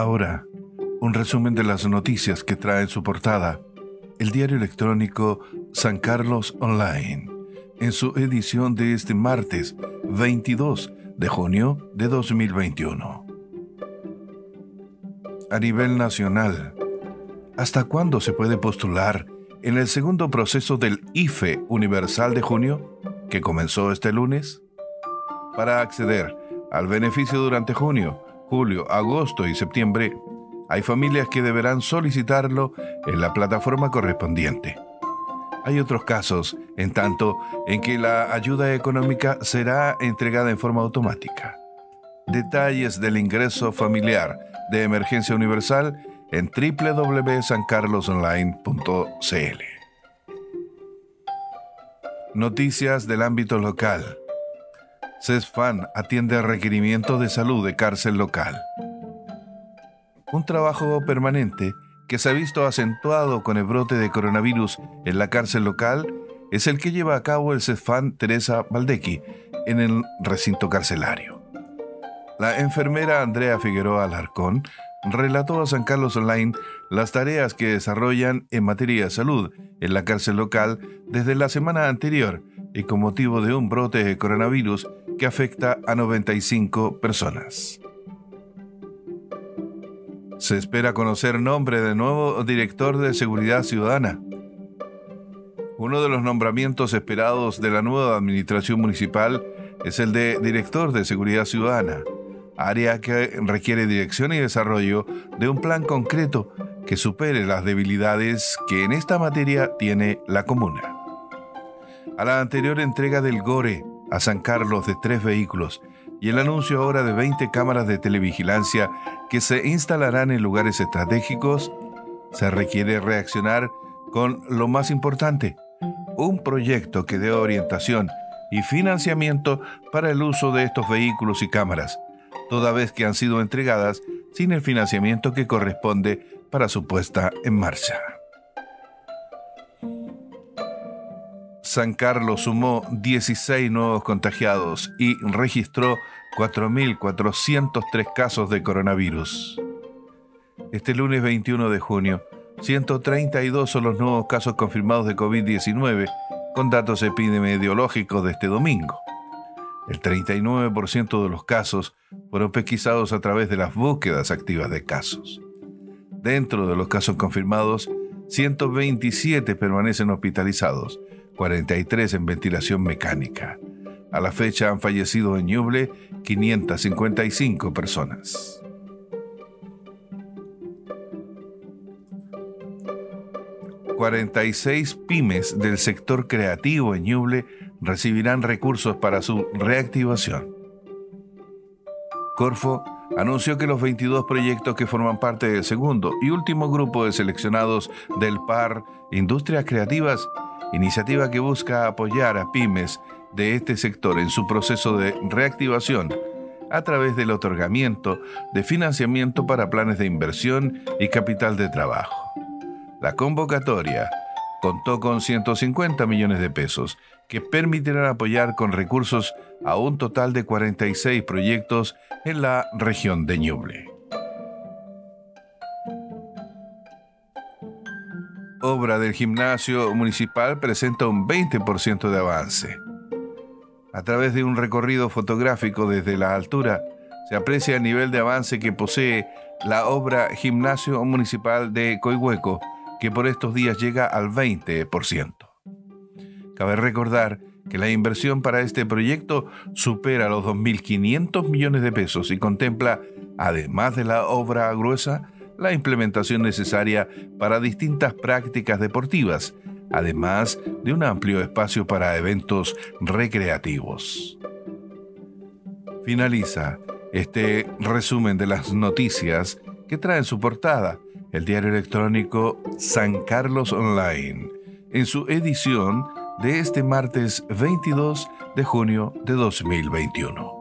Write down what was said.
Ahora, un resumen de las noticias que trae en su portada el diario electrónico San Carlos Online, en su edición de este martes 22 de junio de 2021. A nivel nacional, ¿hasta cuándo se puede postular en el segundo proceso del IFE Universal de junio, que comenzó este lunes? Para acceder al beneficio durante junio, julio, agosto y septiembre, hay familias que deberán solicitarlo en la plataforma correspondiente. Hay otros casos, en tanto, en que la ayuda económica será entregada en forma automática. Detalles del ingreso familiar de emergencia universal en www.sancarlosonline.cl. Noticias del ámbito local. CESFAN atiende requerimientos de salud de cárcel local. Un trabajo permanente que se ha visto acentuado con el brote de coronavirus en la cárcel local es el que lleva a cabo el CESFAN Teresa Valdecki en el recinto carcelario. La enfermera Andrea Figueroa Alarcón relató a San Carlos Online las tareas que desarrollan en materia de salud en la cárcel local desde la semana anterior y con motivo de un brote de coronavirus que afecta a 95 personas. Se espera conocer nombre del nuevo director de Seguridad Ciudadana. Uno de los nombramientos esperados de la nueva administración municipal es el de director de Seguridad Ciudadana, área que requiere dirección y desarrollo de un plan concreto que supere las debilidades que en esta materia tiene la comuna. A la anterior entrega del GORE a San Carlos de tres vehículos y el anuncio ahora de 20 cámaras de televigilancia que se instalarán en lugares estratégicos, se requiere reaccionar con lo más importante, un proyecto que dé orientación y financiamiento para el uso de estos vehículos y cámaras, toda vez que han sido entregadas sin el financiamiento que corresponde para su puesta en marcha. San Carlos sumó 16 nuevos contagiados y registró 4.403 casos de coronavirus. Este lunes 21 de junio, 132 son los nuevos casos confirmados de COVID-19 con datos epidemiológicos de este domingo. El 39% de los casos fueron pesquisados a través de las búsquedas activas de casos. Dentro de los casos confirmados, 127 permanecen hospitalizados, 43 en ventilación mecánica. A la fecha han fallecido en Ñuble 555 personas. ...46 pymes del sector creativo en Ñuble recibirán recursos para su reactivación. Corfo anunció que los 22 proyectos que forman parte del segundo y último grupo de seleccionados del PAR Industrias Creativas iniciativa que busca apoyar a pymes de este sector en su proceso de reactivación a través del otorgamiento de financiamiento para planes de inversión y capital de trabajo. La convocatoria contó con 150 millones de pesos que permitirán apoyar con recursos a un total de 46 proyectos en la región de Ñuble. Obra del gimnasio municipal presenta un 20% de avance. A través de un recorrido fotográfico desde la altura, se aprecia el nivel de avance que posee la obra Gimnasio Municipal de Coihueco, que por estos días llega al 20%. Cabe recordar que la inversión para este proyecto supera los 2.500 millones de pesos y contempla, además de la obra gruesa, la implementación necesaria para distintas prácticas deportivas, además de un amplio espacio para eventos recreativos. Finaliza este resumen de las noticias que trae en su portada el diario electrónico San Carlos Online, en su edición de este martes 22 de junio de 2021.